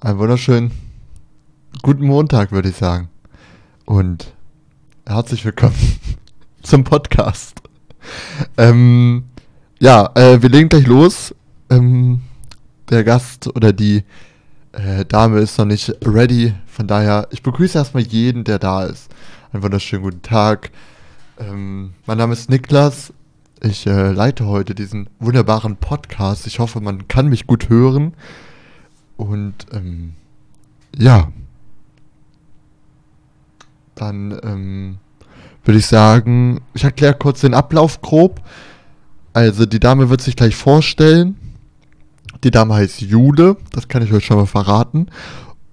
Einen wunderschönen guten Montag, würde ich sagen. Und herzlich willkommen zum Podcast. Ähm, ja, äh, wir legen gleich los. Ähm, der Gast oder die äh, Dame ist noch nicht ready. Von daher, ich begrüße erstmal jeden, der da ist. Einen wunderschönen guten Tag. Ähm, mein Name ist Niklas. Ich äh, leite heute diesen wunderbaren Podcast. Ich hoffe, man kann mich gut hören. Und ähm, ja, dann ähm, würde ich sagen, ich erkläre kurz den Ablauf grob. Also die Dame wird sich gleich vorstellen. Die Dame heißt Jule, das kann ich euch schon mal verraten.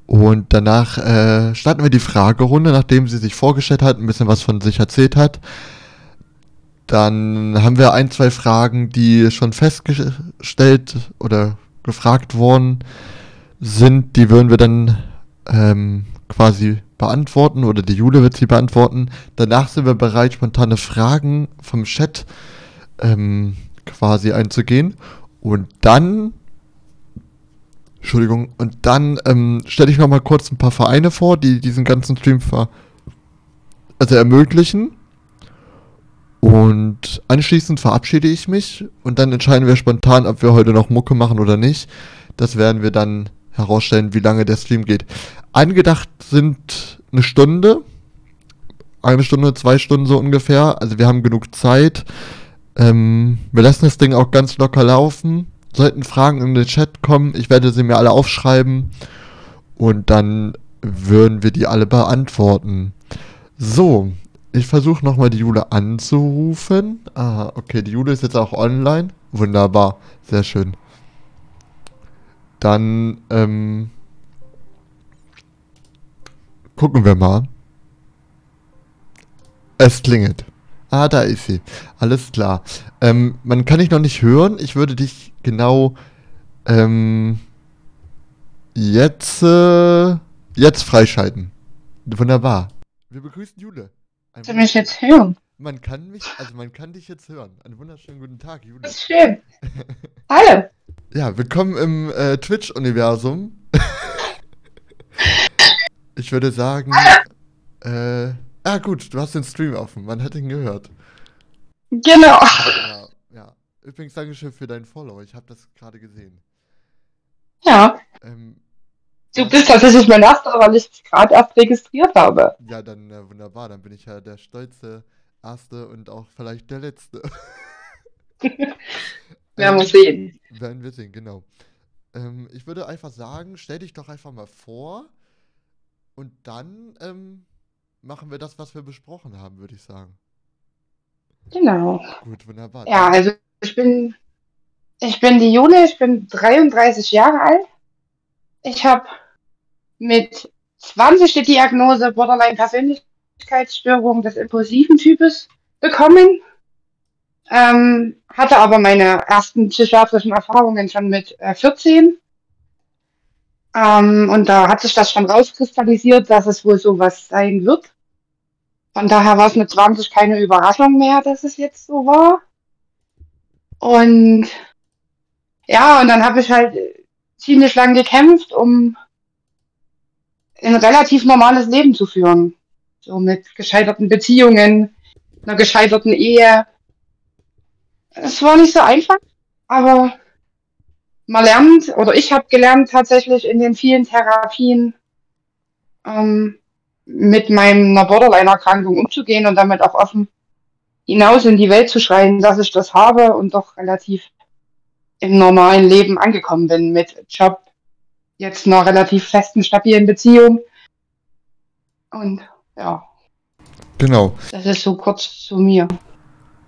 Und danach äh, starten wir die Fragerunde, nachdem sie sich vorgestellt hat, ein bisschen was von sich erzählt hat. Dann haben wir ein, zwei Fragen, die schon festgestellt oder gefragt wurden sind, die würden wir dann ähm, quasi beantworten oder die Jule wird sie beantworten. Danach sind wir bereit, spontane Fragen vom Chat ähm, quasi einzugehen. Und dann, Entschuldigung, und dann ähm, stelle ich nochmal kurz ein paar Vereine vor, die diesen ganzen Stream ver also ermöglichen. Und anschließend verabschiede ich mich und dann entscheiden wir spontan, ob wir heute noch Mucke machen oder nicht. Das werden wir dann herausstellen, wie lange der Stream geht. Angedacht sind eine Stunde, eine Stunde, zwei Stunden so ungefähr. Also wir haben genug Zeit. Ähm, wir lassen das Ding auch ganz locker laufen. Sollten Fragen in den Chat kommen, ich werde sie mir alle aufschreiben und dann würden wir die alle beantworten. So, ich versuche nochmal die Jule anzurufen. Ah, okay, die Jule ist jetzt auch online. Wunderbar, sehr schön. Dann ähm, gucken wir mal. Es klingelt. Ah, da ist sie. Alles klar. Ähm, man kann dich noch nicht hören. Ich würde dich genau ähm, jetzt, äh, jetzt freischalten. Wunderbar. Wir begrüßen Jule. Kannst du mich jetzt hören? Man kann mich, also man kann dich jetzt hören. Einen wunderschönen guten Tag, Jule. Das ist schön. Hallo. Ja, willkommen im äh, Twitch-Universum. ich würde sagen, äh, ah gut, du hast den Stream offen, man hat ihn gehört. Genau. Ja, ja. Übrigens, Dankeschön für deinen Follow, ich habe das gerade gesehen. Ja. Ähm, Du bist tatsächlich mein erster, weil ich dich gerade erst registriert habe. ja, dann äh, wunderbar, dann bin ich ja der stolze Erste und auch vielleicht der Letzte. Werden wir sehen. Werden wir sehen, genau. Ähm, ich würde einfach sagen, stell dich doch einfach mal vor und dann ähm, machen wir das, was wir besprochen haben, würde ich sagen. Genau. Gut, wunderbar. Ja, also ich bin, ich bin die Jule, ich bin 33 Jahre alt. Ich habe mit 20 die Diagnose Borderline-Persönlichkeitsstörung des impulsiven Types bekommen. Ähm, hatte aber meine ersten psychiatrischen Erfahrungen schon mit äh, 14. Ähm, und da hat sich das schon rauskristallisiert, dass es wohl sowas sein wird. Von daher war es mit 20 keine Überraschung mehr, dass es jetzt so war. Und ja, und dann habe ich halt ziemlich lang gekämpft, um ein relativ normales Leben zu führen. So mit gescheiterten Beziehungen, einer gescheiterten Ehe. Es war nicht so einfach, aber man lernt, oder ich habe gelernt tatsächlich in den vielen Therapien ähm, mit meiner Borderline-Erkrankung umzugehen und damit auch offen hinaus in die Welt zu schreien, dass ich das habe und doch relativ im normalen Leben angekommen bin mit Job, jetzt einer relativ festen, stabilen Beziehung. Und ja, Genau, das ist so kurz zu mir.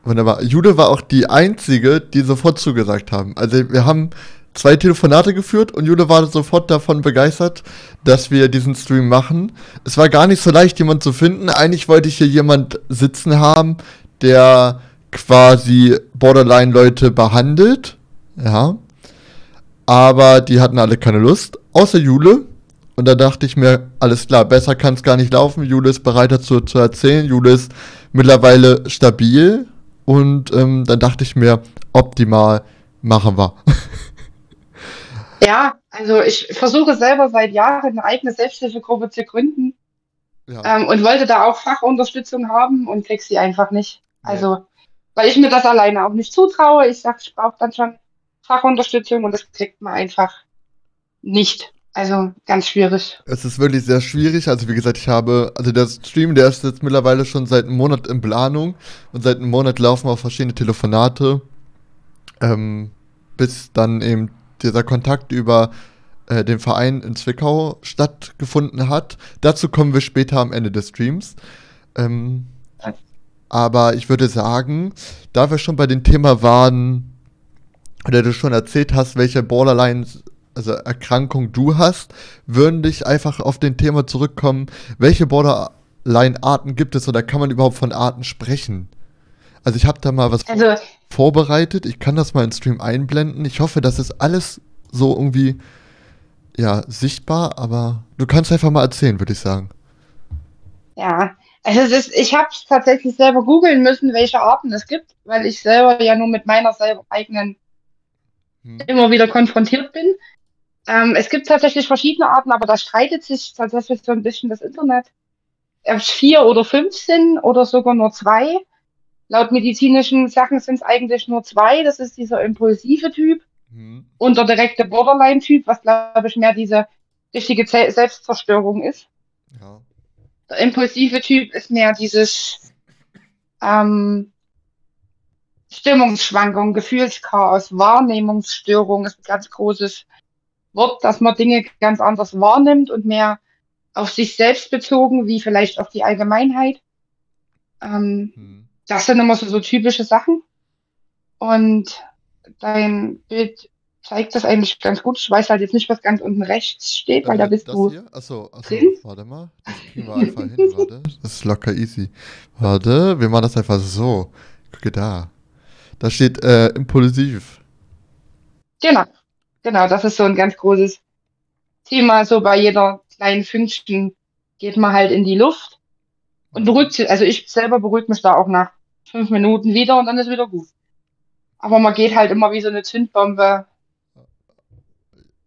Wunderbar. Jude war auch die Einzige, die sofort zugesagt haben. Also wir haben zwei Telefonate geführt und Jude war sofort davon begeistert, dass wir diesen Stream machen. Es war gar nicht so leicht, jemanden zu finden. Eigentlich wollte ich hier jemand sitzen haben, der quasi Borderline-Leute behandelt. Ja. Aber die hatten alle keine Lust, außer Jule. Und da dachte ich mir, alles klar, besser kann es gar nicht laufen. Jule ist bereit dazu zu erzählen. Jule ist mittlerweile stabil. Und ähm, dann dachte ich mir, optimal machen wir. Ja, also ich versuche selber seit Jahren eine eigene Selbsthilfegruppe zu gründen Ja. ähm, und wollte da auch Fachunterstützung haben und krieg sie einfach nicht. Also, weil ich mir das alleine auch nicht zutraue. Ich sag, ich brauche dann schon Fachunterstützung und das kriegt man einfach nicht. Also ganz schwierig. Es ist wirklich sehr schwierig. Also wie gesagt, ich habe, also der Stream, der ist jetzt mittlerweile schon seit einem Monat in Planung und seit einem Monat laufen auch verschiedene Telefonate, ähm, bis dann eben dieser Kontakt über äh, den Verein in Zwickau stattgefunden hat. Dazu kommen wir später am Ende des Streams. Ähm, aber ich würde sagen, da wir schon bei dem Thema waren, oder du schon erzählt hast, welche Borderline, also Erkrankung du hast, würden dich einfach auf den Thema zurückkommen, welche Borderline-Arten gibt es oder kann man überhaupt von Arten sprechen? Also ich habe da mal was Also vorbereitet, ich kann das mal in Stream einblenden. Ich hoffe, das ist alles so irgendwie ja, sichtbar, aber du kannst einfach mal erzählen, würde ich sagen. ja, also es ist, ich habe tatsächlich selber googeln müssen, welche Arten es gibt, weil ich selber ja nur mit meiner selber eigenen Hm. immer wieder konfrontiert bin. Ähm, es gibt tatsächlich verschiedene Arten, aber da streitet sich tatsächlich so ein bisschen das Internet. Ob es vier oder fünf sind oder sogar nur zwei. Laut medizinischen Sachen sind es eigentlich nur zwei. Das ist dieser impulsive Typ Hm. und der direkte Borderline-Typ, was glaube ich mehr diese richtige Ze Selbstzerstörung ist. Ja. Der impulsive Typ ist mehr dieses ähm, Stimmungsschwankung, Gefühlschaos, Wahrnehmungsstörung ist ein ganz großes Wort, dass man Dinge ganz anders wahrnimmt und mehr auf sich selbst bezogen, wie vielleicht auf die Allgemeinheit. Ähm, Hm. das sind immer so, so typische Sachen. Und dein Bild zeigt das eigentlich ganz gut. Ich weiß halt jetzt nicht, was ganz unten rechts steht, weil da Äh, bist du. hier? Achso, achso, drin? warte mal. Das kriegen wir einfach hin, warte. Das ist locker easy. Warte, wir machen das einfach so. Gucke da. Da steht äh, impulsiv. Genau, genau, das ist so ein ganz großes Thema. So bei jeder kleinen Fünkchen geht man halt in die Luft und beruhigt sich. Also ich selber beruhigt mich da auch nach fünf Minuten wieder und dann ist wieder gut. Aber man geht halt immer wie so eine Zündbombe,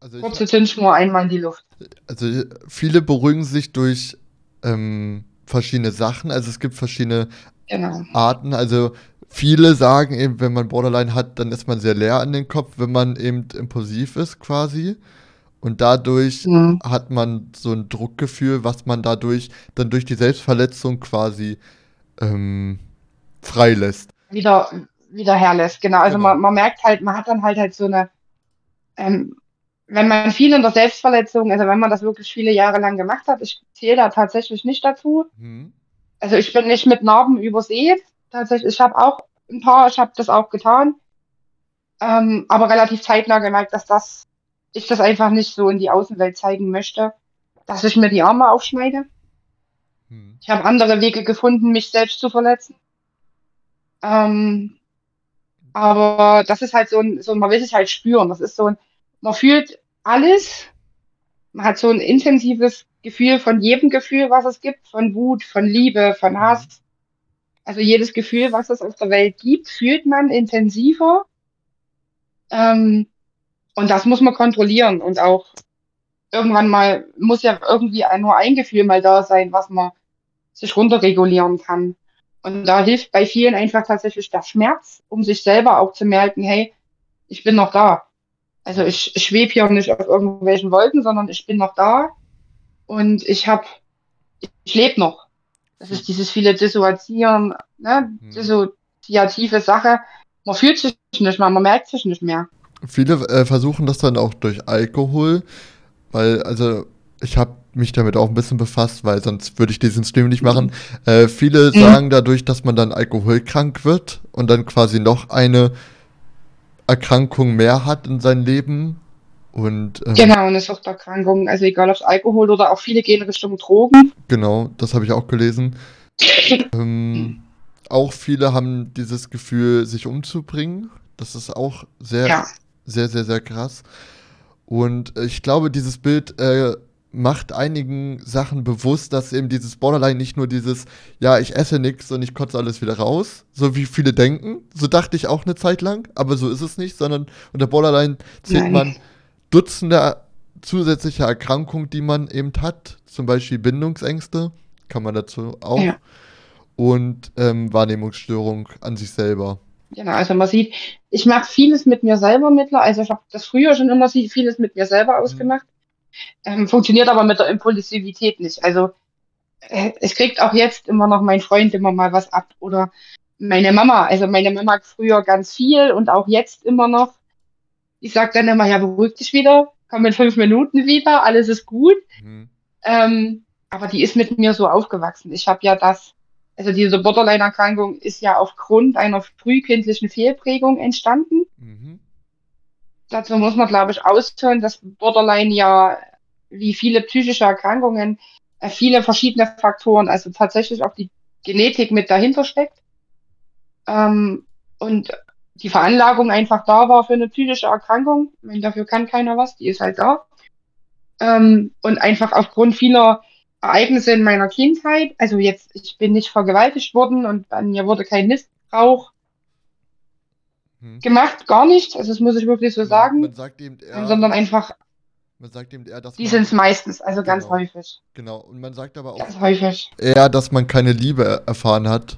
Also, ich, kurze Zündschnur einmal in die Luft. also viele beruhigen sich durch ähm, verschiedene Sachen. Also es gibt verschiedene Genau. Arten. Also viele sagen eben, wenn man Borderline hat, dann ist man sehr leer an den Kopf, wenn man eben impulsiv ist quasi. Und dadurch Mhm. hat man so ein Druckgefühl, was man dadurch dann durch die Selbstverletzung quasi ähm, freilässt. Wieder, wieder herlässt. Genau. Also Genau. man, man merkt halt, man hat dann halt halt so eine, ähm, wenn man viel in der Selbstverletzung, also wenn man das wirklich viele Jahre lang gemacht hat, ich zähle da tatsächlich nicht dazu, Hm? Also ich bin nicht mit Narben übersät. Tatsächlich, ich habe auch ein paar, ich habe das auch getan. Ähm, aber relativ zeitnah gemerkt, dass das, ich das einfach nicht so in die Außenwelt zeigen möchte, dass ich mir die Arme aufschneide. Hm. Ich habe andere Wege gefunden, mich selbst zu verletzen. Ähm, aber das ist halt so ein, so ein, man will sich halt spüren. Das ist so ein, man fühlt alles. Man hat so ein intensives Gefühl von jedem Gefühl, was es gibt, von Wut, von Liebe, von Mhm. Hass. Also jedes Gefühl, was es auf der Welt gibt, fühlt man intensiver. Ähm, und das muss man kontrollieren und auch irgendwann mal muss ja irgendwie nur ein Gefühl mal da sein, was man sich runterregulieren kann. Und da hilft bei vielen einfach tatsächlich der Schmerz, um sich selber auch zu merken, hey, ich bin noch da. Also ich, ich schwebe hier nicht auf irgendwelchen Wolken, sondern ich bin noch da und ich habe, ich lebe noch. Das ist dieses viele Dissoziieren, ne? Hm. dissoziative Sache. Man fühlt sich nicht mehr, man merkt sich nicht mehr. Viele äh, versuchen das dann auch durch Alkohol, weil, also, ich habe mich damit auch ein bisschen befasst, weil sonst würde ich diesen Stream nicht machen. Äh, viele Mhm. sagen dadurch, dass man dann alkoholkrank wird und dann quasi noch eine Erkrankung mehr hat in seinem Leben. Und ähm, Genau, eine Suchterkrankung, also egal ob Alkohol oder auch viele gehen Richtung Drogen. genau, das habe ich auch gelesen. Ähm, auch viele haben dieses Gefühl, sich umzubringen. Das ist auch sehr, Ja, sehr, sehr, sehr krass. Und äh, ich glaube, dieses Bild äh, macht einigen Sachen bewusst, dass eben dieses Borderline nicht nur dieses, ja, ich esse nichts und ich kotze alles wieder raus, so wie viele denken. So dachte ich auch eine Zeit lang, aber so ist es nicht, sondern unter Borderline zählt Nein. man Dutzende zusätzliche Erkrankungen, die man eben hat, zum Beispiel Bindungsängste, kann man dazu auch, Ja. und ähm, Wahrnehmungsstörung an sich selber. Genau, also man sieht, ich mache vieles mit mir selber mittlerweile. Also ich habe das früher schon immer vieles mit mir selber ausgemacht. Ähm, funktioniert aber mit der Impulsivität nicht. Also äh, es kriegt auch jetzt immer noch mein Freund immer mal was ab oder meine Mama. Also meine Mama früher ganz viel und auch jetzt immer noch. Ich sage dann immer, ja, beruhig dich wieder, komm in fünf Minuten wieder, alles ist gut. Mhm. Ähm, aber die ist mit mir so aufgewachsen. Ich habe ja das, also diese Borderline-Erkrankung ist ja aufgrund einer frühkindlichen Fehlprägung entstanden. Mhm. Dazu muss man, glaube ich, ausholen, dass Borderline ja wie viele psychische Erkrankungen äh, viele verschiedene Faktoren, also tatsächlich auch die Genetik mit dahinter steckt. Ähm, und die Veranlagung einfach da war für eine psychische Erkrankung. Ich meine, dafür kann keiner was, die ist halt da. Ähm, und einfach aufgrund vieler Ereignisse in meiner Kindheit, also jetzt, ich bin nicht vergewaltigt worden und an mir wurde kein Missbrauch Mhm. gemacht, gar nichts. Also das muss ich wirklich so sagen. man sagt eben eher, sondern einfach, man sagt eben eher, dass die sind es meistens, also ganz Genau. häufig. genau, und man sagt aber auch Ganz häufig. eher, dass man keine Liebe er- erfahren hat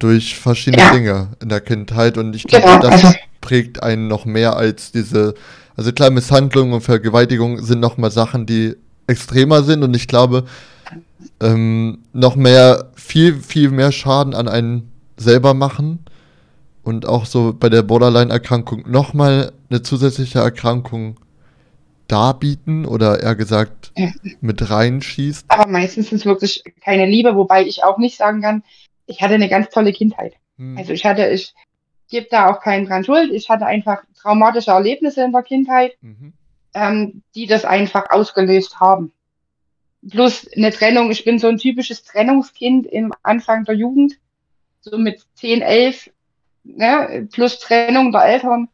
durch verschiedene Ja. Dinge in der Kindheit und ich glaube, Genau, das also- prägt einen noch mehr als diese, also klar, Misshandlung und Vergewaltigung sind nochmal Sachen, die extremer sind und ich glaube, ähm, noch mehr, viel, viel mehr Schaden an einen selber machen und auch so bei der Borderline-Erkrankung nochmal eine zusätzliche Erkrankung darbieten oder eher gesagt Ja. mit reinschießt. Aber meistens ist es wirklich keine Liebe, wobei ich auch nicht sagen kann, ich hatte eine ganz tolle Kindheit. Hm. Also ich hatte, ich gebe da auch keinen dran schuld. Ich hatte einfach traumatische Erlebnisse in der Kindheit, Mhm. ähm, die das einfach ausgelöst haben. Plus eine Trennung. Ich bin so ein typisches Trennungskind im Anfang der Jugend, so mit 10, 11, ne, plus Trennung der Eltern,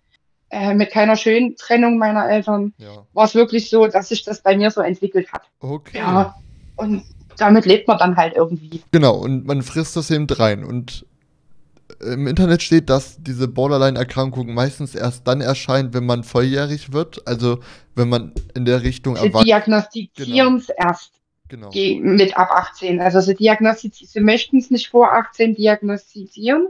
äh, mit keiner schönen Trennung meiner Eltern, Ja. war es wirklich so, dass sich das bei mir so entwickelt hat. Okay. Ja, und damit lebt man dann halt irgendwie. Genau, und man frisst das eben rein. Und im Internet steht, dass diese Borderline-Erkrankung meistens erst dann erscheint, wenn man volljährig wird. Also wenn man in der Richtung Sie erwachsen. diagnostizieren es erst Genau. ge- mit ab 18. Also sie diagnostizieren, sie möchten es nicht vor 18 diagnostizieren.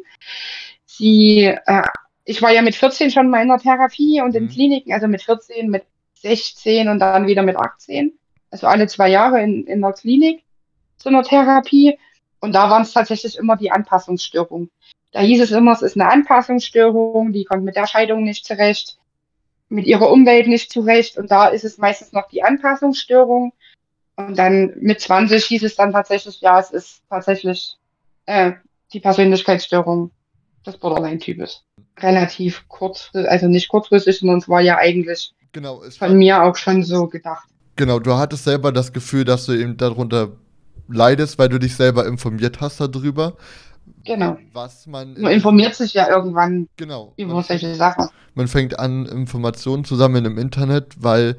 Sie, äh, ich war ja mit 14 schon mal in der Therapie und in Mhm. Kliniken, also mit 14, mit 16 und dann wieder mit 18. Also alle zwei Jahre in, in der Klinik zu einer Therapie. Und da waren es tatsächlich immer die Anpassungsstörungen. Da hieß es immer, es ist eine Anpassungsstörung, die kommt mit der Scheidung nicht zurecht, mit ihrer Umwelt nicht zurecht. Und da ist es meistens noch die Anpassungsstörung. Und dann mit 20 hieß es dann tatsächlich, ja, es ist tatsächlich äh, die Persönlichkeitsstörung des Borderline-Types. Relativ kurz, also nicht kurzfristig, sondern es war ja eigentlich Genau, von mir auch schon so gedacht. genau, du hattest selber das Gefühl, dass du eben darunter leidest, weil du dich selber informiert hast darüber. Genau. Was man. Man informiert sich ja irgendwann Genau. über solche Sachen. man fängt an, Informationen zu sammeln im Internet, weil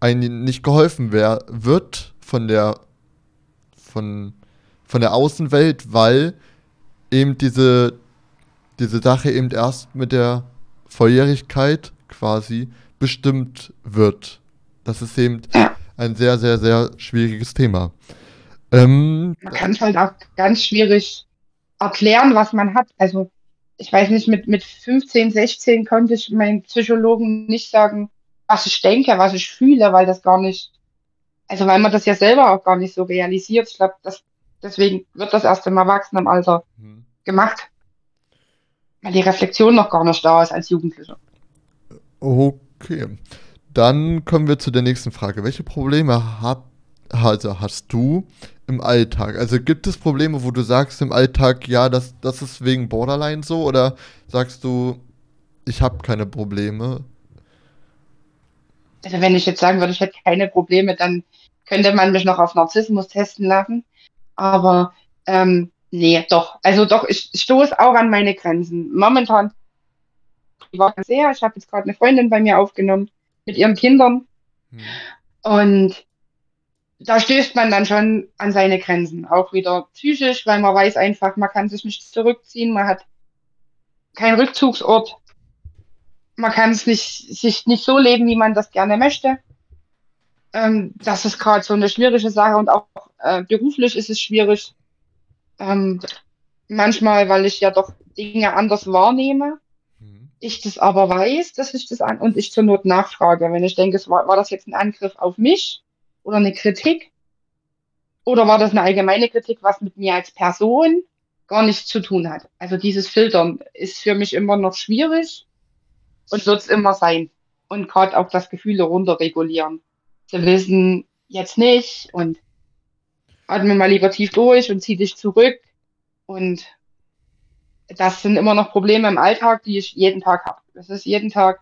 einem nicht geholfen wer wird von der von, von der Außenwelt, weil eben diese, diese Sache eben erst mit der Volljährigkeit quasi bestimmt wird. Das ist eben Ja. ein sehr, sehr, sehr schwieriges Thema. Ähm, Man kann es halt auch ganz schwierig erklären, was man hat. Also ich weiß nicht, mit, mit 15, 16 konnte ich meinen Psychologen nicht sagen, was ich denke, was ich fühle, weil das gar nicht, also weil man das ja selber auch gar nicht so realisiert. Ich glaube, deswegen wird das erst im Erwachsenenalter hm. gemacht. Weil die Reflexion noch gar nicht da ist als Jugendlicher. Okay. Dann kommen wir zu der nächsten Frage. Welche Probleme hab, also hast du im Alltag? Also gibt es Probleme, wo du sagst im Alltag, ja, das, das ist wegen Borderline so? Oder sagst du, ich habe keine Probleme? Also wenn ich jetzt sagen würde, ich hätte keine Probleme, dann könnte man mich noch auf Narzissmus testen lassen. Aber ähm, nee, doch. Also doch, ich stoße auch an meine Grenzen. Momentan privat sehr. Ich habe jetzt gerade eine Freundin bei mir aufgenommen mit ihren Kindern. Hm. Und da stößt man dann schon an seine Grenzen. Auch wieder psychisch, weil man weiß einfach, man kann sich nicht zurückziehen, man hat keinen Rückzugsort. man kann es nicht, sich nicht so leben, wie man das gerne möchte. Ähm, das ist gerade so eine schwierige Sache und auch äh, beruflich ist es schwierig. Ähm, manchmal, weil ich ja doch Dinge anders wahrnehme. Mhm. Ich das aber weiß, dass ich das an und ich zur Not nachfrage. Wenn ich denke, es war, war das jetzt ein Angriff auf mich oder eine Kritik? Oder war das eine allgemeine Kritik, was mit mir als Person gar nichts zu tun hat? Also dieses Filtern ist für mich immer noch schwierig und wird es immer sein. Und gerade auch das Gefühle runterregulieren. Zu wissen, jetzt nicht und atme mal lieber tief durch und zieh dich zurück. Und das sind immer noch Probleme im Alltag, die ich jeden Tag habe. Das ist jeden Tag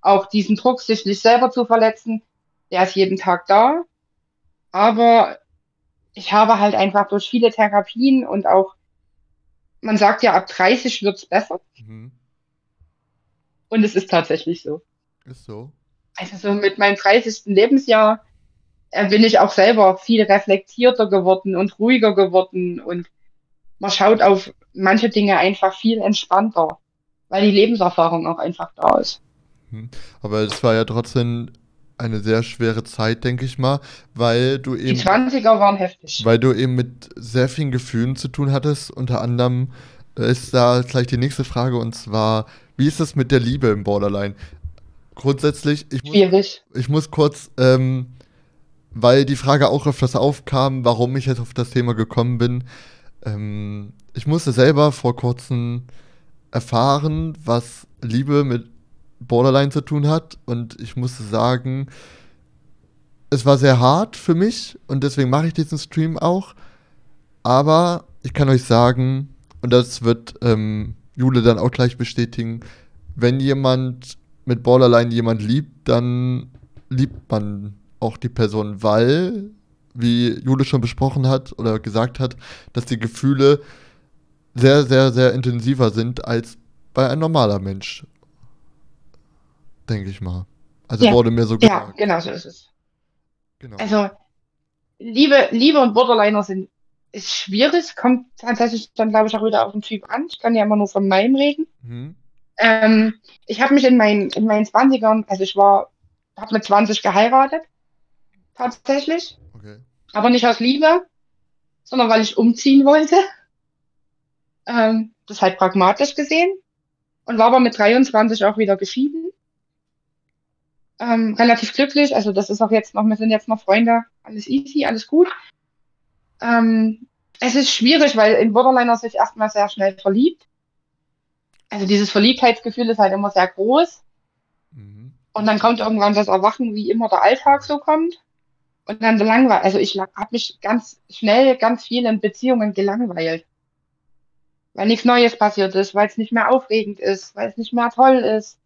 auch diesen Druck, sich nicht selber zu verletzen, der ist jeden Tag da. Aber ich habe halt einfach durch viele Therapien und auch, man sagt ja, ab 30 wird's besser. Mhm. Und es ist tatsächlich so. Ist so. Also so mit meinem 30. Lebensjahr äh, bin ich auch selber viel reflektierter geworden und ruhiger geworden und man schaut auf manche Dinge einfach viel entspannter, weil die Lebenserfahrung auch einfach da ist. Mhm. Aber es war ja trotzdem eine sehr schwere Zeit, denke ich mal, weil du eben. Die 20er waren heftig. Weil du eben mit sehr vielen Gefühlen zu tun hattest. Unter anderem ist da gleich die nächste Frage und zwar, wie ist es mit der Liebe im Borderline? Grundsätzlich, ich Schwierig. Muss, ich muss kurz, ähm, weil die Frage auch öfters aufkam, warum ich jetzt auf das Thema gekommen bin. Ähm, ich musste selber vor kurzem erfahren, was Liebe mit Borderline zu tun hat. Und ich musste sagen, es war sehr hart für mich und deswegen mache ich diesen Stream auch. Aber ich kann euch sagen, und das wird ähm, Jule dann auch gleich bestätigen, wenn jemand mit Borderline jemand liebt, dann liebt man auch die Person, weil, wie Jule schon besprochen hat oder gesagt hat, dass die Gefühle sehr, sehr, sehr intensiver sind als bei einem normaler Mensch denke ich mal. Also ja. wurde mir so gesagt. Ja, genau so ist es. Genau. Also Liebe, Liebe und Borderliner sind ist schwierig, kommt tatsächlich dann, glaube ich, auch wieder auf den Typ an. Ich kann ja immer nur von meinem reden. Mhm. Ähm, ich habe mich in, mein, in meinen 20ern, also ich war, habe mit 20 geheiratet, tatsächlich. Okay. Aber nicht aus Liebe, sondern weil ich umziehen wollte. Ähm, das halt pragmatisch gesehen. Und war aber mit 23 auch wieder geschieden ähm, relativ glücklich. Also das ist auch jetzt noch, wir sind jetzt noch Freunde, alles easy, alles gut. Ähm, es ist schwierig, weil in Borderliner sich erstmal sehr schnell verliebt. Also dieses Verliebtheitsgefühl ist halt immer sehr groß. Mhm. Und dann kommt irgendwann das Erwachen, wie immer der Alltag so kommt. Und dann langweilt. Also ich habe mich ganz schnell ganz viel in Beziehungen gelangweilt. Weil nichts Neues passiert ist, weil es nicht mehr aufregend ist, weil es nicht mehr toll ist.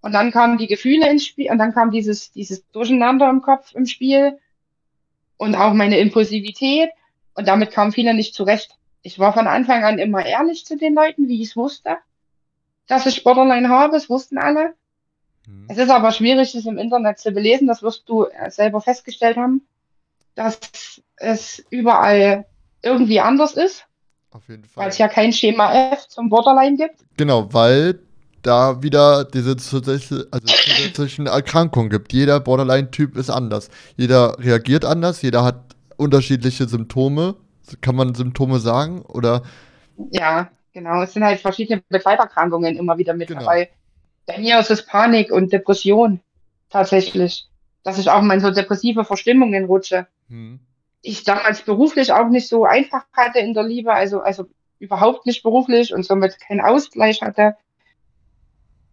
Und dann kamen die Gefühle ins Spiel und dann kam dieses, dieses Durcheinander im Kopf im Spiel und auch meine Impulsivität. Und damit kamen viele nicht zurecht. Ich war von Anfang an immer ehrlich zu den Leuten, wie ich es wusste, dass ich Borderline habe. Das wussten alle. Mhm. Es ist aber schwierig, das im Internet zu belesen. Das wirst du äh, selber festgestellt haben, dass es überall irgendwie anders ist. Auf jeden Fall. Weil es ja kein Schema F zum Borderline gibt. Genau, weil da wieder diese zusätzlichen, also zusätzlichen Erkrankungen gibt. Jeder Borderline-Typ ist anders. Jeder reagiert anders, jeder hat unterschiedliche Symptome. Kann man Symptome sagen? Oder? Ja, genau. Es sind halt verschiedene Begleiterkrankungen immer wieder mit genau. dabei. Bei mir ist es Panik und Depression tatsächlich. Dass ich auch mal in so depressive Verstimmungen rutsche. Hm. Ich damals beruflich auch nicht so einfach hatte in der Liebe, also, also überhaupt nicht beruflich und somit keinen Ausgleich hatte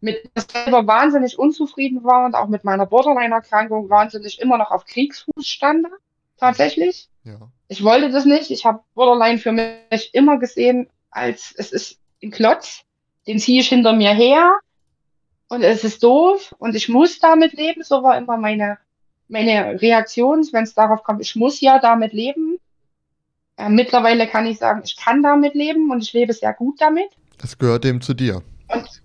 mit mir selber wahnsinnig unzufrieden war und auch mit meiner Borderline-Erkrankung wahnsinnig immer noch auf Kriegsfuß stand. Tatsächlich. Ja. Ich wollte das nicht. Ich habe Borderline für mich immer gesehen als es ist ein Klotz, den ziehe ich hinter mir her und es ist doof und ich muss damit leben. So war immer meine, meine Reaktion, wenn es darauf kommt, ich muss ja damit leben. Äh, mittlerweile kann ich sagen, ich kann damit leben und ich lebe sehr gut damit. Das gehört dem zu dir. Und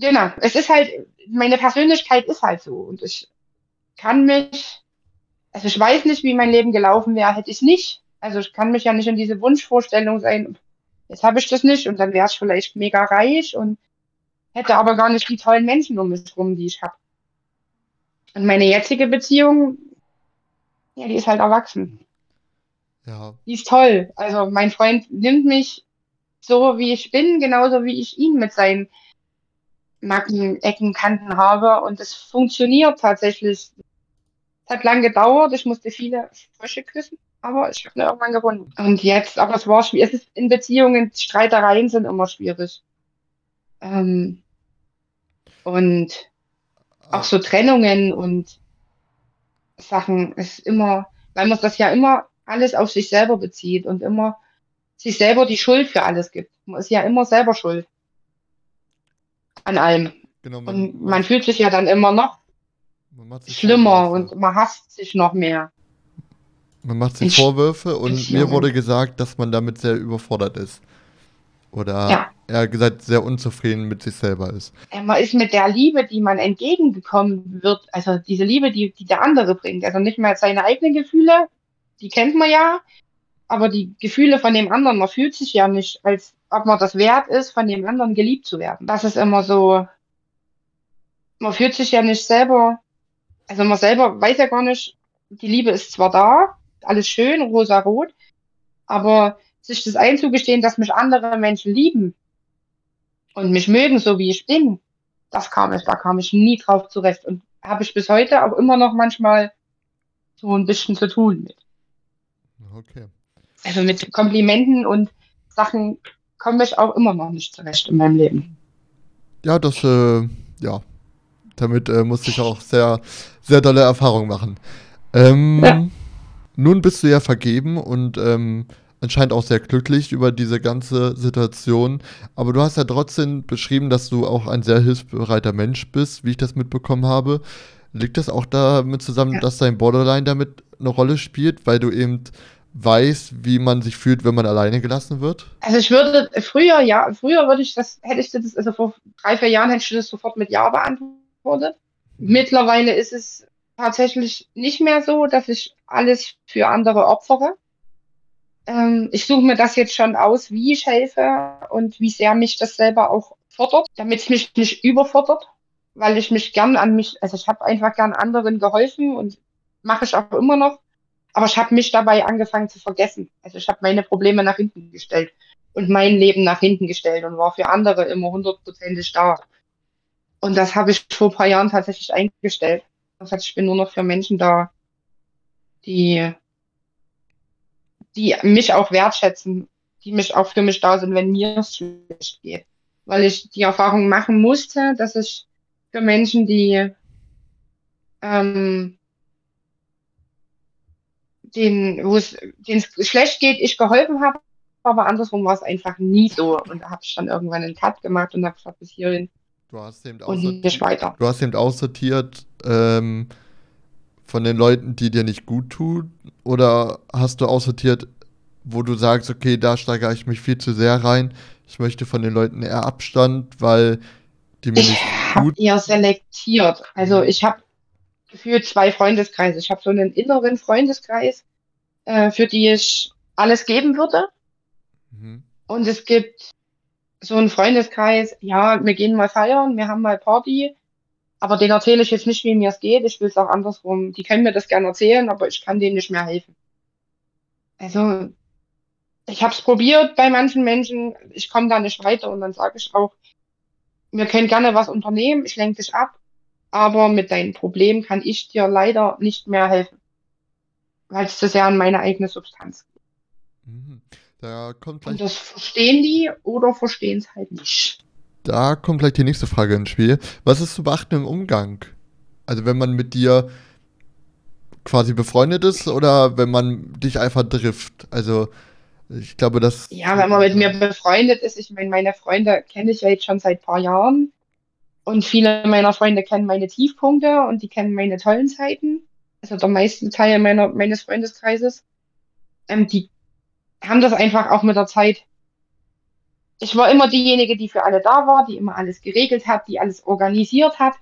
Genau, es ist halt, meine Persönlichkeit ist halt so und ich kann mich, also ich weiß nicht, wie mein Leben gelaufen wäre, hätte ich nicht. Also ich kann mich ja nicht in diese Wunschvorstellung sein, jetzt habe ich das nicht und dann wäre ich vielleicht mega reich und hätte aber gar nicht die tollen Menschen um mich rum, die ich habe. Und meine jetzige Beziehung, ja, die ist halt erwachsen. Ja. Die ist toll. Also mein Freund nimmt mich so, wie ich bin, genauso wie ich ihn mit seinen Macken, Ecken, Kanten habe. Und es funktioniert tatsächlich. Es hat lange gedauert. Ich musste viele Frösche küssen, aber ich habe irgendwann gewonnen. Und jetzt, aber es war schwierig. Es ist in Beziehungen, Streitereien sind immer schwierig. Ähm, und auch so Trennungen und Sachen ist immer, weil man das ja immer alles auf sich selber bezieht und immer sich selber die Schuld für alles gibt. Man ist ja immer selber schuld. An allem. Genau, und man fühlt sich ja dann immer noch schlimmer und man hasst sich noch mehr. Man macht sich ich, Vorwürfe und mir wurde gesagt, dass man damit sehr überfordert ist. Oder ja. er gesagt sehr unzufrieden mit sich selber ist. Man ist mit der Liebe, die man entgegengekommen wird, also diese Liebe, die, die der andere bringt, also nicht mehr seine eigenen Gefühle, die kennt man ja, aber die Gefühle von dem anderen, man fühlt sich ja nicht, als ob man das wert ist, von dem anderen geliebt zu werden. Das ist immer so, man fühlt sich ja nicht selber, also man selber weiß ja gar nicht, die Liebe ist zwar da, alles schön, rosa-rot, aber sich das einzugestehen, dass mich andere Menschen lieben und mich mögen, so wie ich bin, das kam ich, da kam ich nie drauf zurecht und habe ich bis heute auch immer noch manchmal so ein bisschen zu tun mit. Okay. Also mit Komplimenten und Sachen komme ich auch immer noch nicht zurecht in meinem Leben. Ja, das, äh, ja. Damit äh, musste ich auch sehr, sehr tolle Erfahrungen machen. Ähm, ja. Nun bist du ja vergeben und ähm, anscheinend auch sehr glücklich über diese ganze Situation. Aber du hast ja trotzdem beschrieben, dass du auch ein sehr hilfsbereiter Mensch bist, wie ich das mitbekommen habe. Liegt das auch damit zusammen, ja. dass dein Borderline damit eine Rolle spielt, weil du eben weiß, wie man sich fühlt, wenn man alleine gelassen wird? Also ich würde früher, ja, früher würde ich das, hätte ich das, also vor drei, vier Jahren hätte ich das sofort mit Ja beantwortet. Mhm. Mittlerweile ist es tatsächlich nicht mehr so, dass ich alles für andere opfere. Ähm, ich suche mir das jetzt schon aus, wie ich helfe und wie sehr mich das selber auch fordert, damit es mich nicht überfordert, weil ich mich gern an mich, also ich habe einfach gern anderen geholfen und mache ich auch immer noch. Aber ich habe mich dabei angefangen zu vergessen. Also ich habe meine Probleme nach hinten gestellt und mein Leben nach hinten gestellt und war für andere immer hundertprozentig da. Und das habe ich vor ein paar Jahren tatsächlich eingestellt. Das heißt, ich bin nur noch für Menschen da, die, die mich auch wertschätzen, die mich auch für mich da sind, wenn mir es schlecht geht. Weil ich die Erfahrung machen musste, dass ich für Menschen, die ähm, denen es schlecht geht, ich geholfen habe, aber andersrum war es einfach nie so. Und da habe ich dann irgendwann einen Cut gemacht und habe gesagt, bis hierhin. Du hast eben weiter. Du hast eben aussortiert ähm, von den Leuten, die dir nicht gut tun, oder hast du aussortiert, wo du sagst, okay, da steigere ich mich viel zu sehr rein. Ich möchte von den Leuten eher Abstand, weil die mir ich nicht gut. Ich habe eher selektiert. Also mhm. ich habe gefühlt zwei Freundeskreise. Ich habe so einen inneren Freundeskreis, äh, für die ich alles geben würde. Mhm. Und es gibt so einen Freundeskreis, ja, wir gehen mal feiern, wir haben mal Party, aber den erzähle ich jetzt nicht, wie mir es geht. Ich will es auch andersrum. Die können mir das gerne erzählen, aber ich kann denen nicht mehr helfen. Also, ich habe es probiert bei manchen Menschen, ich komme da nicht weiter und dann sage ich auch, wir können gerne was unternehmen, ich lenke dich ab, aber mit deinem Problem kann ich dir leider nicht mehr helfen, weil es zu sehr an meine eigene Substanz geht. Mhm. Da kommt gleich, Und das verstehen die oder verstehen es halt nicht. Da kommt gleich die nächste Frage ins Spiel. Was ist zu beachten im Umgang? Also wenn man mit dir quasi befreundet ist oder wenn man dich einfach trifft? Also ich glaube, dass. Ja, wenn man mit mir befreundet ist, ich meine, meine Freunde kenne ich ja jetzt schon seit ein paar Jahren. Und viele meiner Freunde kennen meine Tiefpunkte und die kennen meine tollen Zeiten. Also der meiste Teil meiner, meines Freundeskreises. Ähm, die haben das einfach auch mit der Zeit. Ich war immer diejenige, die für alle da war, die immer alles geregelt hat, die alles organisiert hat.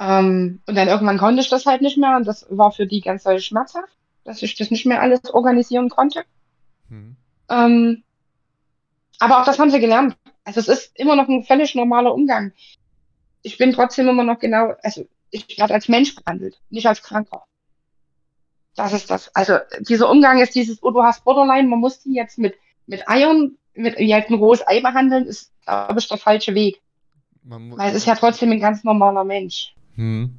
Ähm, und dann irgendwann konnte ich das halt nicht mehr und das war für die ganz doll schmerzhaft, dass ich das nicht mehr alles organisieren konnte. Mhm. Ähm, aber auch das haben sie gelernt. Also es ist immer noch ein völlig normaler Umgang. Ich bin trotzdem immer noch genau, also ich werde als Mensch behandelt, nicht als Kranker. Das ist das. Also dieser Umgang ist dieses, oh, du hast Borderline, man muss die jetzt mit, mit Eiern, mit wie halt ein rohes Ei behandeln, ist, glaube ich, der falsche Weg. Weil es ist ja trotzdem ein ganz normaler Mensch. Hm.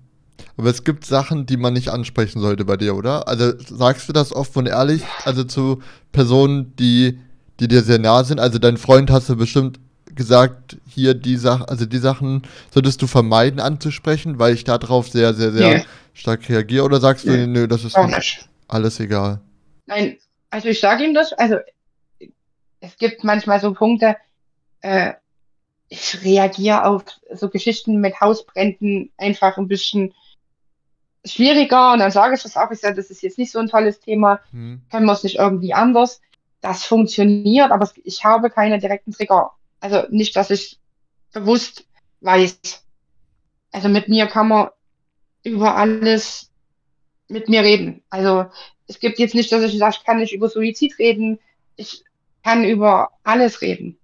Aber es gibt Sachen, die man nicht ansprechen sollte bei dir, oder? Also sagst du das offen und ehrlich, also zu Personen, die, die dir sehr nah sind? Also dein Freund hast du bestimmt gesagt, hier die Sachen, also die Sachen solltest du vermeiden anzusprechen, weil ich darauf sehr, sehr, sehr nee. stark reagiere. Oder sagst nee. du, nö, das ist alles egal? Nein, also ich sage ihm das, also es gibt manchmal so Punkte, äh, ich reagiere auf so Geschichten mit Hausbränden einfach ein bisschen schwieriger und dann sage ich das auch, ich sage, das ist jetzt nicht so ein tolles Thema, hm. können wir es nicht irgendwie anders. Das funktioniert, aber ich habe keine direkten Trigger. Also nicht, dass ich bewusst weiß. Also mit mir kann man über alles mit mir reden. Also es gibt jetzt nicht, dass ich sage, ich kann nicht über Suizid reden. Ich kann über alles reden.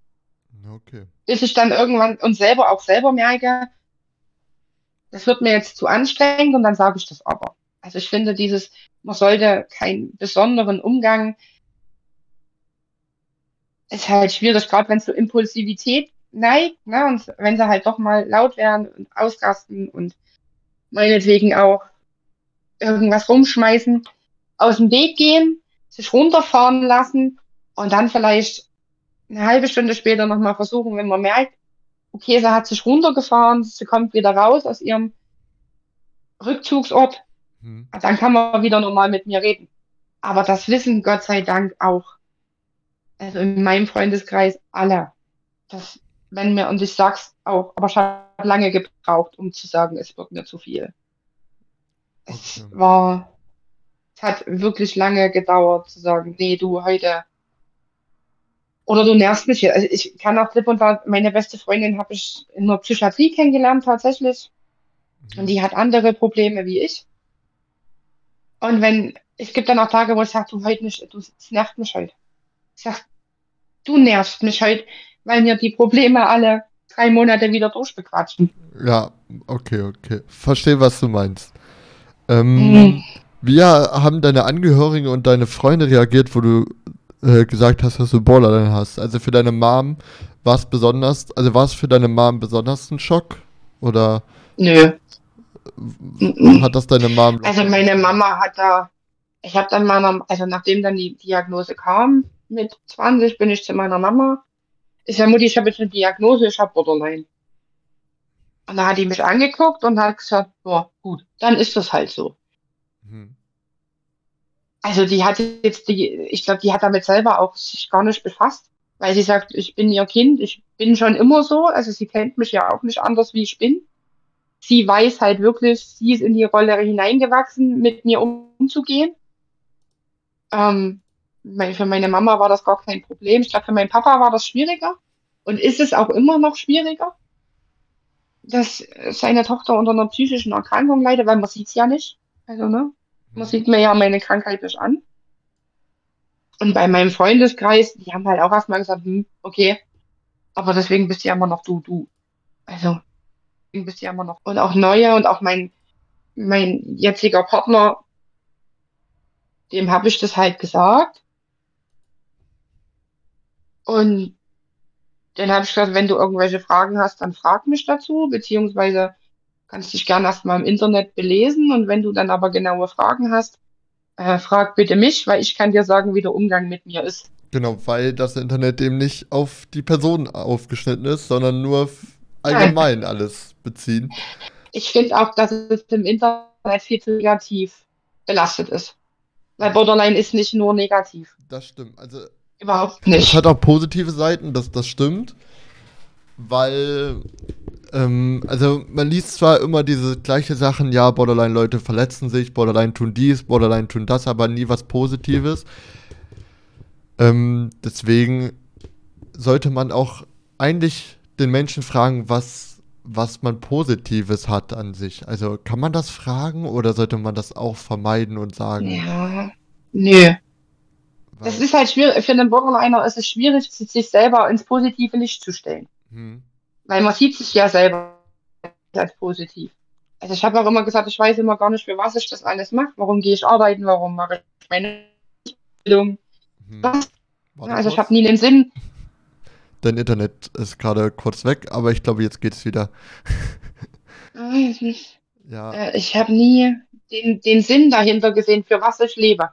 Okay. Bis ich dann irgendwann und selber auch selber merke, das wird mir jetzt zu anstrengend und dann sage ich das aber. Also ich finde dieses, man sollte keinen besonderen Umgang, ist halt schwierig, gerade wenn es so Impulsivität neigt, ne, und wenn sie halt doch mal laut werden und ausrasten und meinetwegen auch irgendwas rumschmeißen, aus dem Weg gehen, sich runterfahren lassen und dann vielleicht eine halbe Stunde später nochmal versuchen, wenn man merkt, okay, sie hat sich runtergefahren, sie kommt wieder raus aus ihrem Rückzugsort, hm. dann kann man wieder normal mit mir reden. Aber das wissen Gott sei Dank auch, also in meinem Freundeskreis alle. Das, wenn mir, und ich sag's auch, aber ich habe lange gebraucht, um zu sagen, es wird mir zu viel. Es okay. war, es hat wirklich lange gedauert zu sagen, nee, du heute oder du nervst mich hier. Also ich kann auch klipp und klar, meine beste Freundin habe ich in der Psychiatrie kennengelernt tatsächlich. Mhm. Und die hat andere Probleme wie ich. Und wenn, es gibt dann auch Tage, wo ich sage, du heute nicht, du, es nervt mich heute. Ich sag, du nervst mich heute, weil mir die Probleme alle drei Monate wieder durchbequatschen. Ja, okay, okay. Verstehe, was du meinst. Ähm, mhm. Wie haben deine Angehörigen und deine Freunde reagiert, wo du äh, gesagt hast, dass du Borderline hast. Also für deine Mom war es besonders, also war es für deine Mom besonders ein Schock? Oder? Nö. Hat das deine Mom? Also meine Mama hat da, ich habe dann meiner, also nachdem dann die Diagnose kam, mit 20 bin ich zu meiner Mama. Ich sage, Mutti, ich habe jetzt eine Diagnose, ich habe Borderline. Und da hat die mich angeguckt und hat gesagt, boah, gut, dann ist das halt so. Hm. Also die hat jetzt die, ich glaube, die hat damit selber auch sich gar nicht befasst, weil sie sagt, ich bin ihr Kind, ich bin schon immer so, also sie kennt mich ja auch nicht anders, wie ich bin. Sie weiß halt wirklich, sie ist in die Rolle hineingewachsen, mit mir umzugehen. Ähm, für meine Mama war das gar kein Problem. Ich glaube, für meinen Papa war das schwieriger und ist es auch immer noch schwieriger, dass seine Tochter unter einer psychischen Erkrankung leidet, weil man sieht es ja nicht. Also, ne? Man sieht mir ja meine Krankheit nicht an. Und bei meinem Freundeskreis, die haben halt auch erstmal gesagt, hm, okay, aber deswegen bist du ja immer noch du, du. Also, deswegen bist du ja immer noch. Und auch neue und auch mein, mein jetziger Partner, dem habe ich das halt gesagt. Und dann habe ich gesagt, wenn du irgendwelche Fragen hast, dann frag mich dazu, beziehungsweise kannst dich gerne erstmal im Internet belesen und wenn du dann aber genaue Fragen hast, äh, frag bitte mich, weil ich kann dir sagen, wie der Umgang mit mir ist. Genau, weil das Internet eben nicht auf die Person aufgeschnitten ist, sondern nur allgemein alles beziehen. Ich finde auch, dass es im Internet viel zu negativ belastet ist. Weil Borderline ist nicht nur negativ. Das stimmt. Also überhaupt nicht. Es hat auch positive Seiten, das, das stimmt. Weil ähm, also man liest zwar immer diese gleiche Sachen, ja, Borderline-Leute verletzen sich, Borderline tun dies, Borderline tun das, aber nie was Positives. Ähm, deswegen sollte man auch eigentlich den Menschen fragen, was, was man Positives hat an sich. Also kann man das fragen oder sollte man das auch vermeiden und sagen? Ja, nö. Das ist halt schwierig, für einen Borderliner ist es schwierig, sich selber ins positive Licht zu stellen. Hm. Weil man sieht sich ja selber als positiv. Also ich habe auch immer gesagt, ich weiß immer gar nicht, für was ich das alles mache. Warum gehe ich arbeiten? Warum mache ich meine Bildung? Hm. Also ich habe nie den Sinn. Dein Internet ist gerade kurz weg, aber ich glaube, jetzt geht's wieder. Ja, Äh, Ich habe nie den, den Sinn dahinter gesehen, für was ich lebe.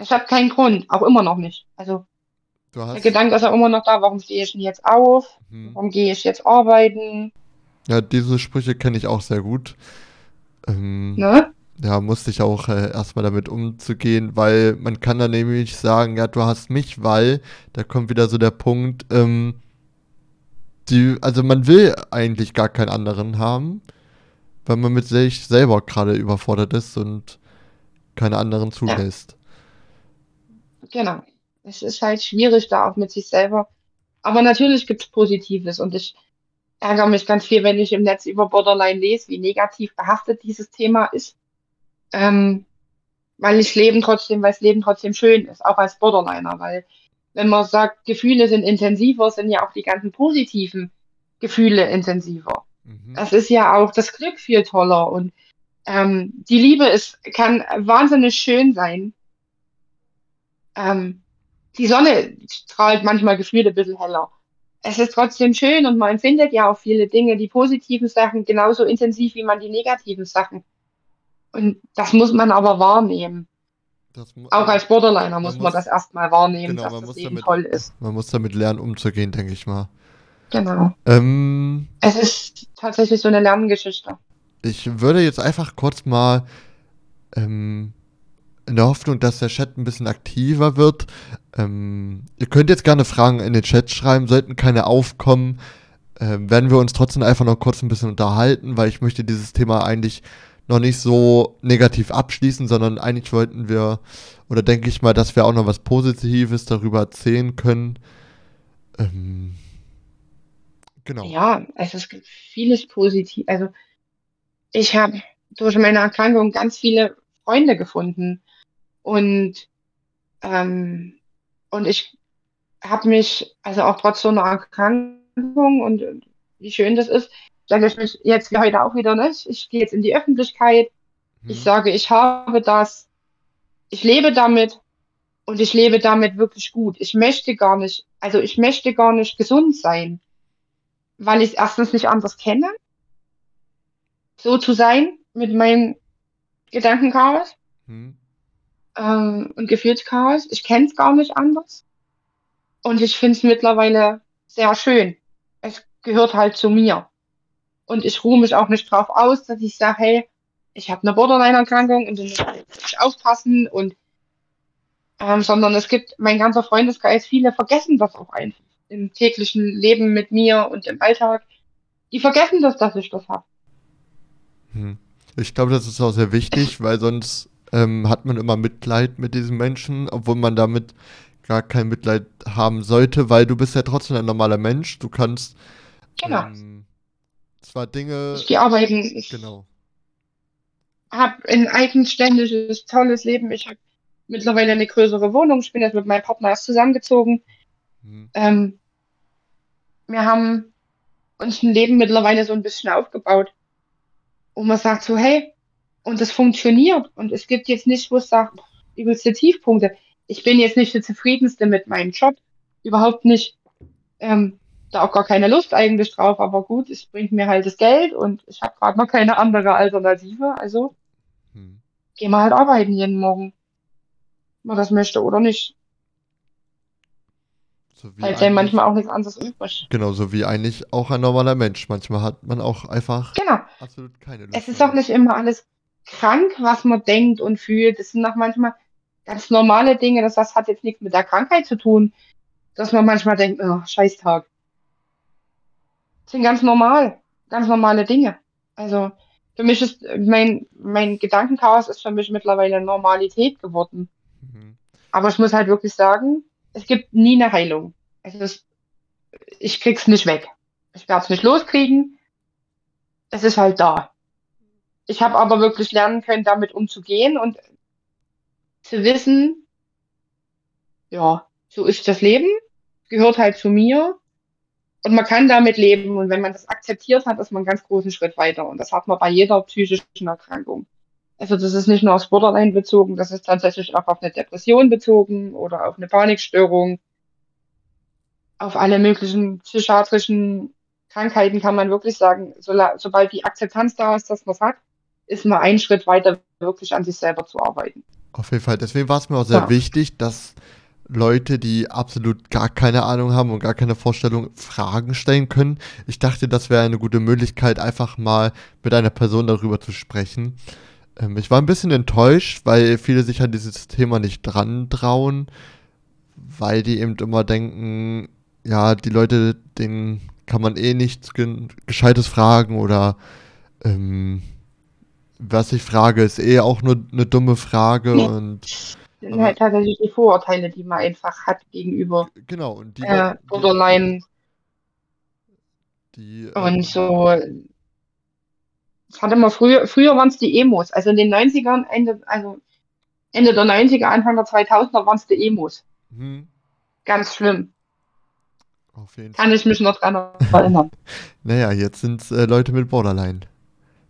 Ich habe keinen Grund, auch immer noch nicht. Also der. Gedanke ist auch immer noch da, warum stehe ich denn jetzt auf? Hm. Warum gehe ich jetzt arbeiten? Ja, diese Sprüche kenne ich auch sehr gut. Ähm, Ne? Ja, musste ich auch äh, erstmal damit umzugehen, weil man kann dann nämlich sagen, ja, du hast mich, weil, da kommt wieder so der Punkt, ähm, die, also man will eigentlich gar keinen anderen haben, weil man mit sich selber gerade überfordert ist und keine anderen zulässt. Genau. Es ist halt schwierig da auch mit sich selber. Aber natürlich gibt es Positives und ich ärgere mich ganz viel, wenn ich im Netz über Borderline lese, wie negativ behaftet dieses Thema ist. Ähm, weil ich Leben trotzdem, weil das Leben trotzdem schön ist, auch als Borderliner, weil wenn man sagt, Gefühle sind intensiver, sind ja auch die ganzen positiven Gefühle intensiver. Mhm. Es ist ja auch das Glück viel toller und ähm, die Liebe ist, kann wahnsinnig schön sein. Ähm, die Sonne strahlt manchmal gefühlt ein bisschen heller. Es ist trotzdem schön und man empfindet ja auch viele Dinge, die positiven Sachen genauso intensiv wie man die negativen Sachen. Und das muss man aber wahrnehmen. Das Auch als Borderliner muss muss- man das erstmal wahrnehmen, genau, dass das Leben damit- toll ist. Man muss damit lernen, umzugehen, denke ich mal. Genau. Ähm, Es ist tatsächlich so eine Lerngeschichte. Ich würde jetzt einfach kurz mal ähm, in der Hoffnung, dass der Chat ein bisschen aktiver wird. Ähm, ihr könnt jetzt gerne Fragen in den Chat schreiben, sollten keine aufkommen, ähm, werden wir uns trotzdem einfach noch kurz ein bisschen unterhalten, weil ich möchte dieses Thema eigentlich noch nicht so negativ abschließen, sondern eigentlich wollten wir, oder denke ich mal, dass wir auch noch was Positives darüber erzählen können. Ähm, genau. Ja, also es gibt vieles positiv. Also ich habe durch meine Erkrankung ganz viele Freunde gefunden und ähm, und ich habe mich also auch trotz so einer Erkrankung und wie schön das ist, sage ich mich jetzt wie heute auch wieder nicht. Ich gehe jetzt in die Öffentlichkeit. Ich Hm. sage, ich habe das, ich lebe damit und ich lebe damit wirklich gut. Ich möchte gar nicht, also ich möchte gar nicht gesund sein, weil ich es erstens nicht anders kenne, so zu sein mit meinem Gedankenchaos Hm. ähm, und Gefühlschaos. Ich kenne es gar nicht anders. Und ich finde es mittlerweile sehr schön. Es gehört halt zu mir. Und ich ruhe mich auch nicht drauf aus, dass ich sage, hey, ich habe eine Borderline-Erkrankung und du musst jetzt aufpassen und ähm, sondern es gibt mein ganzer Freundeskreis, viele vergessen das auch einfach im täglichen Leben mit mir und im Alltag. Die vergessen das, dass ich das habe. Hm. Ich glaube, das ist auch sehr wichtig, weil sonst ähm, hat man immer Mitleid mit diesen Menschen, obwohl man damit gar kein Mitleid haben sollte, weil du bist ja trotzdem ein normaler Mensch. Du kannst Genau. ähm, zwar Dinge. Ich gehe arbeiten, ich Genau. habe ein eigenständiges, tolles Leben. Ich habe mittlerweile eine größere Wohnung. Ich bin jetzt mit meinem Partner erst zusammengezogen. Hm. Ähm, wir haben uns ein Leben mittlerweile so ein bisschen aufgebaut. Und man sagt so, hey, und das funktioniert. Und es gibt jetzt nicht, wo es sagt, übelste Tiefpunkte. Ich bin jetzt nicht der zufriedenste mit meinem Job. Überhaupt nicht. Ähm, da auch gar keine Lust eigentlich drauf. Aber gut, es bringt mir halt das Geld und ich habe gerade noch keine andere Alternative. Also Hm. gehen wir halt arbeiten jeden Morgen. Ob man das möchte oder nicht. So Weil eigentlich- manchmal auch nichts anderes übrig. Genau, so wie eigentlich auch ein normaler Mensch. Manchmal hat man auch einfach Genau. absolut keine Lust. Es ist auch nicht immer alles krank, was man denkt und fühlt. Es sind auch manchmal ganz normale Dinge. Das, das hat jetzt nichts mit der Krankheit zu tun, dass man manchmal denkt, oh, Scheißtag. Das sind ganz normal, ganz normale Dinge. Also für mich ist mein, mein Gedankenchaos ist für mich mittlerweile Normalität geworden. Mhm. Aber ich muss halt wirklich sagen, es gibt nie eine Heilung. Es ist, ich krieg's nicht weg. Ich werde es nicht loskriegen. Es ist halt da. Ich habe aber wirklich lernen können, damit umzugehen und zu wissen, ja, so ist das Leben, gehört halt zu mir Und man kann damit leben. Und wenn man das akzeptiert hat, ist man einen ganz großen Schritt weiter. Und das hat man bei jeder psychischen Erkrankung. Also das ist nicht nur aufs Borderline bezogen, das ist tatsächlich auch auf eine Depression bezogen oder auf eine Panikstörung. Auf alle möglichen psychiatrischen Krankheiten kann man wirklich sagen, so, sobald die Akzeptanz da ist, dass man es hat, ist man einen Schritt weiter, wirklich an sich selber zu arbeiten. Auf jeden Fall. Deswegen war es mir auch sehr ja. wichtig, dass Leute, die absolut gar keine Ahnung haben und gar keine Vorstellung, Fragen stellen können. Ich dachte, das wäre eine gute Möglichkeit, einfach mal mit einer Person darüber zu sprechen. Ähm, ich war ein bisschen enttäuscht, weil viele sich an dieses Thema nicht dran trauen, weil die eben immer denken, ja, die Leute, denen kann man eh nichts Gescheites fragen oder ähm, was ich frage, ist eh auch nur eine dumme Frage ja. und das sind halt tatsächlich die Vorurteile, die man einfach hat gegenüber genau, und die, äh, Borderline. Die, äh, und so. Das hatte man früher, früher waren es die Emos. Also in den 90ern, Ende, also Ende der 90er, Anfang der 2000er waren es die Emos. Hm. Ganz schlimm. Auf jeden Kann Fall. ich mich noch dran erinnern. naja, jetzt sind es äh, Leute mit Borderline.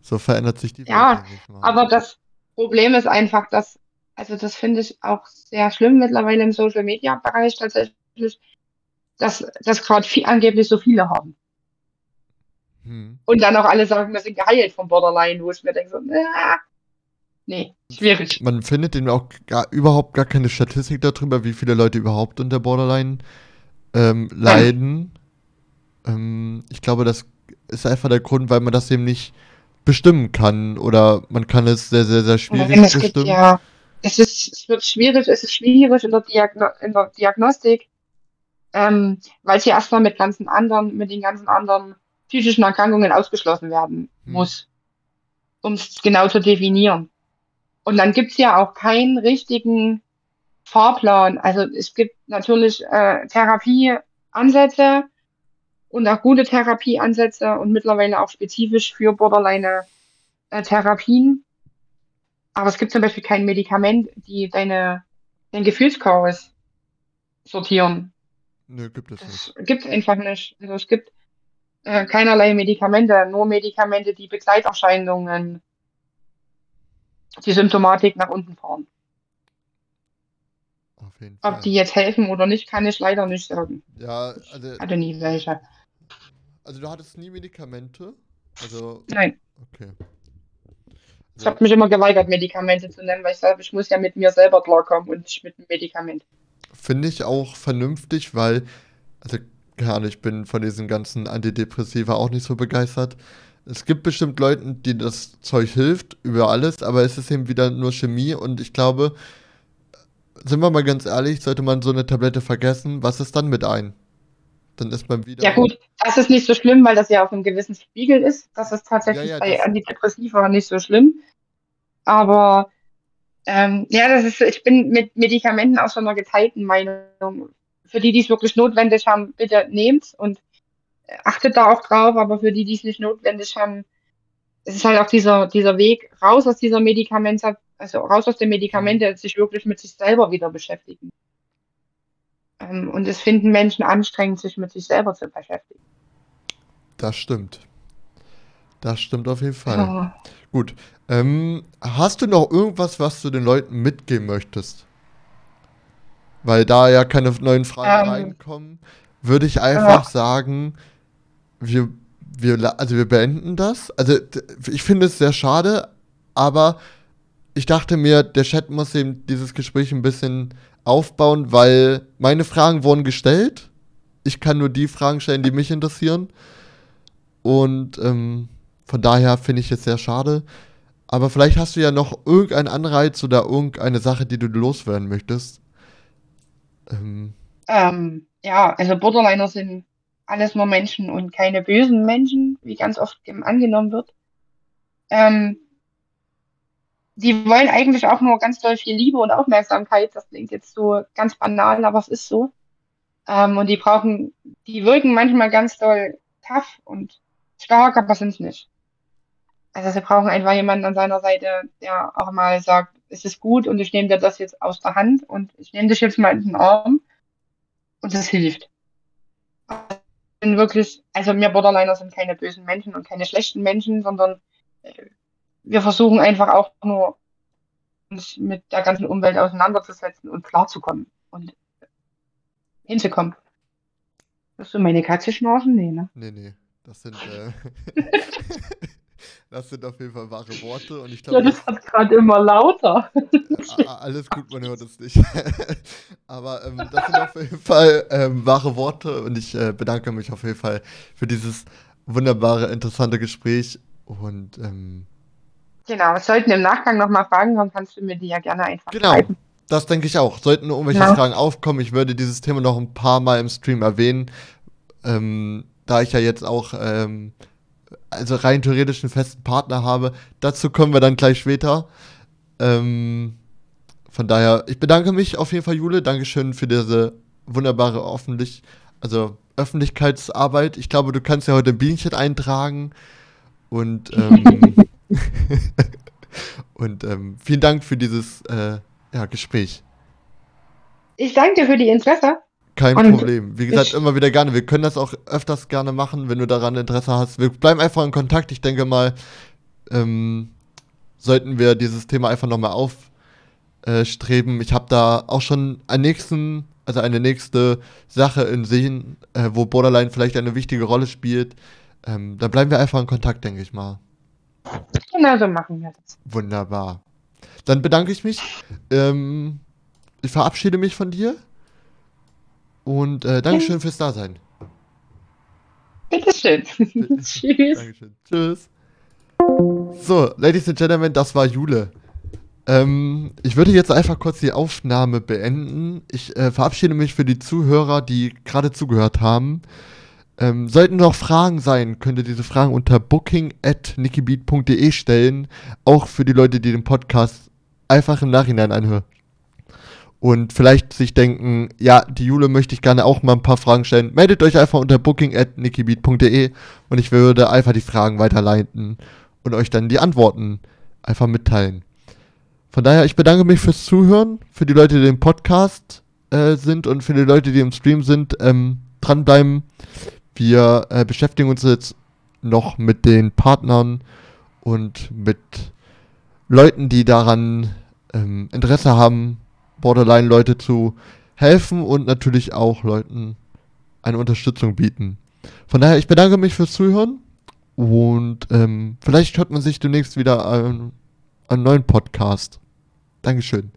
So verändert sich die Welt. Ja, aber das Problem ist einfach, dass also das finde ich auch sehr schlimm mittlerweile im Social Media Bereich tatsächlich, dass das gerade viel, angeblich so viele haben. Hm. Und dann auch alle sagen, wir sind geheilt vom Borderline, wo ich mir denke, so, nee, schwierig. Man findet eben auch gar, überhaupt gar keine Statistik darüber, wie viele Leute überhaupt unter Borderline ähm, leiden. Ähm, ich glaube, das ist einfach der Grund, weil man das eben nicht bestimmen kann oder man kann es sehr, sehr, sehr schwierig bestimmen. Gibt, ja es ist, es wird schwierig, es ist schwierig in der, Diagno in der Diagnostik, ähm, weil es ja erstmal mit ganzen anderen, mit den ganzen anderen psychischen Erkrankungen ausgeschlossen werden hm. muss, um es genau zu definieren. Und dann gibt es ja auch keinen richtigen Fahrplan. Also es gibt natürlich äh, Therapieansätze und auch gute Therapieansätze und mittlerweile auch spezifisch für Borderline äh, Therapien. Aber es gibt zum Beispiel kein Medikament, die deine, dein Gefühlschaos sortieren. Nö, gibt es das nicht. Gibt es einfach nicht. Also es gibt äh, keinerlei Medikamente, nur Medikamente, die Begleiterscheinungen, die Symptomatik nach unten fahren. Auf jeden Fall. Ob die jetzt helfen oder nicht, kann ich leider nicht sagen. Ja, also. Hatte nie welche. Also du hattest nie Medikamente? Also. Nein. Okay. Ich habe mich immer geweigert, Medikamente zu nennen, weil ich sage, ich muss ja mit mir selber klarkommen und nicht mit dem Medikament. Finde ich auch vernünftig, weil, also, keine Ahnung, ich bin von diesen ganzen Antidepressiva auch nicht so begeistert. Es gibt bestimmt Leute, die das Zeug hilft über alles, aber es ist eben wieder nur Chemie und ich glaube, sind wir mal ganz ehrlich, sollte man so eine Tablette vergessen, was ist dann mit ein? Dann ist man wieder. Ja, gut, das ist nicht so schlimm, weil das ja auf einem gewissen Spiegel ist. Das ist tatsächlich ja, ja, bei Antidepressiva nicht so schlimm. Aber ähm, ja, das ist, ich bin mit Medikamenten aus so einer geteilten Meinung. Für die, die es wirklich notwendig haben, bitte nehmt und achtet da auch drauf, aber für die, die es nicht notwendig haben, es ist halt auch dieser, dieser Weg raus aus dieser Medikament, also raus aus den Medikamenten, sich wirklich mit sich selber wieder beschäftigen. Ähm, und es finden Menschen anstrengend, sich mit sich selber zu beschäftigen. Das stimmt. Das stimmt auf jeden Fall. Ja. Gut. Ähm, hast du noch irgendwas, was du den Leuten mitgeben möchtest? Weil da ja keine neuen Fragen ähm, reinkommen, würde ich einfach ja. sagen, wir, wir, also wir beenden das. Also ich finde es sehr schade, aber ich dachte mir, der Chat muss eben dieses Gespräch ein bisschen aufbauen, weil meine Fragen wurden gestellt. Ich kann nur die Fragen stellen, die mich interessieren. Und ähm, von daher finde ich es sehr schade. Aber vielleicht hast du ja noch irgendeinen Anreiz oder irgendeine Sache, die du loswerden möchtest. Ähm. Ähm, ja, also Borderliner sind alles nur Menschen und keine bösen Menschen, wie ganz oft angenommen wird. Ähm, die wollen eigentlich auch nur ganz doll viel Liebe und Aufmerksamkeit. Das klingt jetzt so ganz banal, aber es ist so. Ähm, und die brauchen, die wirken manchmal ganz doll tough und stark, aber sind es nicht. Also sie brauchen einfach jemanden an seiner Seite, der auch mal sagt, es ist gut und ich nehme dir das jetzt aus der Hand und ich nehme dich jetzt mal in den Arm und das hilft. bin wirklich, also wir Borderliner sind keine bösen Menschen und keine schlechten Menschen, sondern äh, wir versuchen einfach auch nur uns mit der ganzen Umwelt auseinanderzusetzen und klarzukommen und hinzukommen. Hast du meine Katze schnarchen? Nee, ne? Nee, nee. Das sind, äh, das sind auf jeden Fall wahre Worte und ich glaube. Ja, das wird gerade immer lauter. alles gut, man hört es nicht. Aber ähm, das sind auf jeden Fall ähm, wahre Worte und ich äh, bedanke mich auf jeden Fall für dieses wunderbare, interessante Gespräch und ähm, Genau, sollten im Nachgang nochmal Fragen kommen, kannst du mir die ja gerne einfach genau. schreiben. Das denke ich auch. Sollten irgendwelche ja. Fragen aufkommen, ich würde dieses Thema noch ein paar Mal im Stream erwähnen. Ähm, da ich ja jetzt auch ähm, also rein theoretisch einen festen Partner habe. Dazu kommen wir dann gleich später. Ähm, von daher, ich bedanke mich auf jeden Fall, Jule. Dankeschön für diese wunderbare Öffentlich also Öffentlichkeitsarbeit. Ich glaube, du kannst ja heute ein Bienchen eintragen. Und, ähm, und ähm, vielen Dank für dieses äh, ja, Gespräch. Ich danke dir für die Interesse. Kein und Problem. Wie gesagt, immer wieder gerne. Wir können das auch öfters gerne machen, wenn du daran Interesse hast. Wir bleiben einfach in Kontakt. Ich denke mal, ähm, sollten wir dieses Thema einfach nochmal aufstreben. ich habe da auch schon einen nächsten, also eine nächste Sache in Sehen, äh, wo Borderline vielleicht eine wichtige Rolle spielt. Ähm, dann bleiben wir einfach in Kontakt, denke ich mal. Genau so machen wir das. Wunderbar. Dann bedanke ich mich. Ähm, ich verabschiede mich von dir. Und äh, Dankeschön fürs Dasein. Bitteschön. Tschüss. Dankeschön. Tschüss. So, Ladies and Gentlemen, das war Jule. Ähm, ich würde jetzt einfach kurz die Aufnahme beenden. Ich äh, verabschiede mich für die Zuhörer, die gerade zugehört haben. Ähm, sollten noch Fragen sein, könnt ihr diese Fragen unter booking at booking.nikibeat.de stellen. Auch für die Leute, die den Podcast einfach im Nachhinein anhören und vielleicht sich denken, ja, die Jule möchte ich gerne auch mal ein paar Fragen stellen, meldet euch einfach unter booking.nikibeat.de und ich würde einfach die Fragen weiterleiten und euch dann die Antworten einfach mitteilen. Von daher, ich bedanke mich fürs Zuhören, für die Leute, die im Podcast äh, sind und für die Leute, die im Stream sind, ähm, dranbleiben. Wir äh, beschäftigen uns jetzt noch mit den Partnern und mit Leuten, die daran ähm, Interesse haben, Borderline-Leute zu helfen und natürlich auch Leuten eine Unterstützung bieten. Von daher, ich bedanke mich fürs Zuhören und ähm, vielleicht hört man sich demnächst wieder einen, einen neuen Podcast. Dankeschön.